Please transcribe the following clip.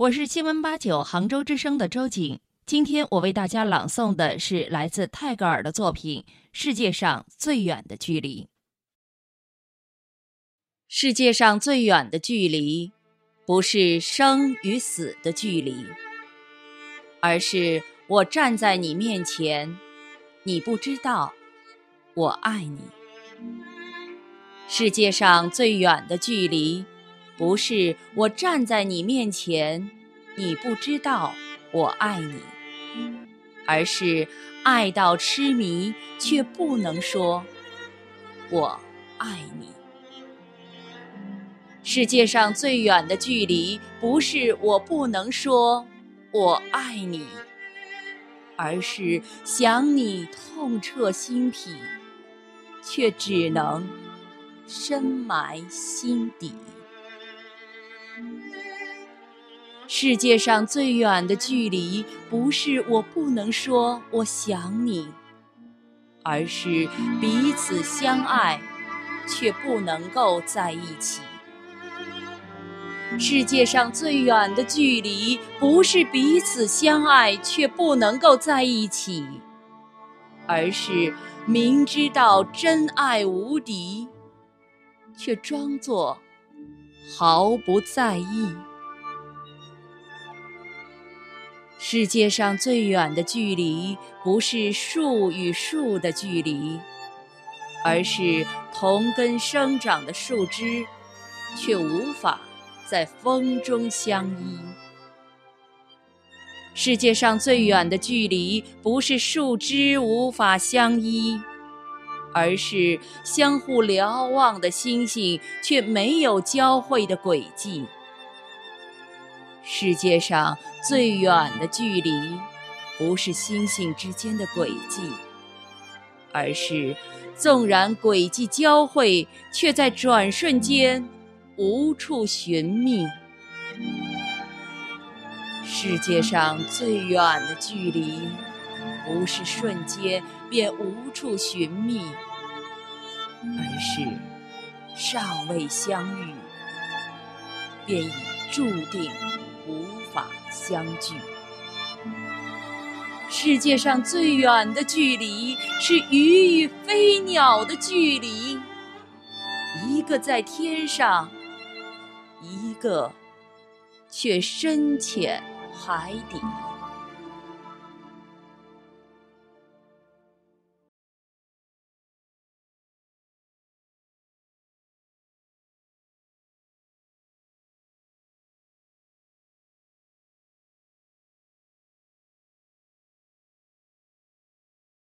我是新闻八九杭州之声的周景。今天我为大家朗诵的是来自泰戈尔的作品《世界上最远的距离》。世界上最远的距离，不是生与死的距离，而是我站在你面前，你不知道我爱你。世界上最远的距离。不是我站在你面前，你不知道我爱你，而是爱到痴迷却不能说“我爱你”。世界上最远的距离，不是我不能说“我爱你”，而是想你痛彻心脾，却只能深埋心底。世界上最远的距离，不是我不能说我想你，而是彼此相爱却不能够在一起。世界上最远的距离，不是彼此相爱却不能够在一起，而是明知道真爱无敌，却装作毫不在意。世界上最远的距离，不是树与树的距离，而是同根生长的树枝，却无法在风中相依。世界上最远的距离，不是树枝无法相依，而是相互瞭望的星星，却没有交汇的轨迹。世界上最远的距离，不是星星之间的轨迹，而是纵然轨迹交汇，却在转瞬间无处寻觅。世界上最远的距离，不是瞬间便无处寻觅，而是尚未相遇，便已注定。无法相聚。世界上最远的距离，是鱼与飞鸟的距离。一个在天上，一个却深潜海底。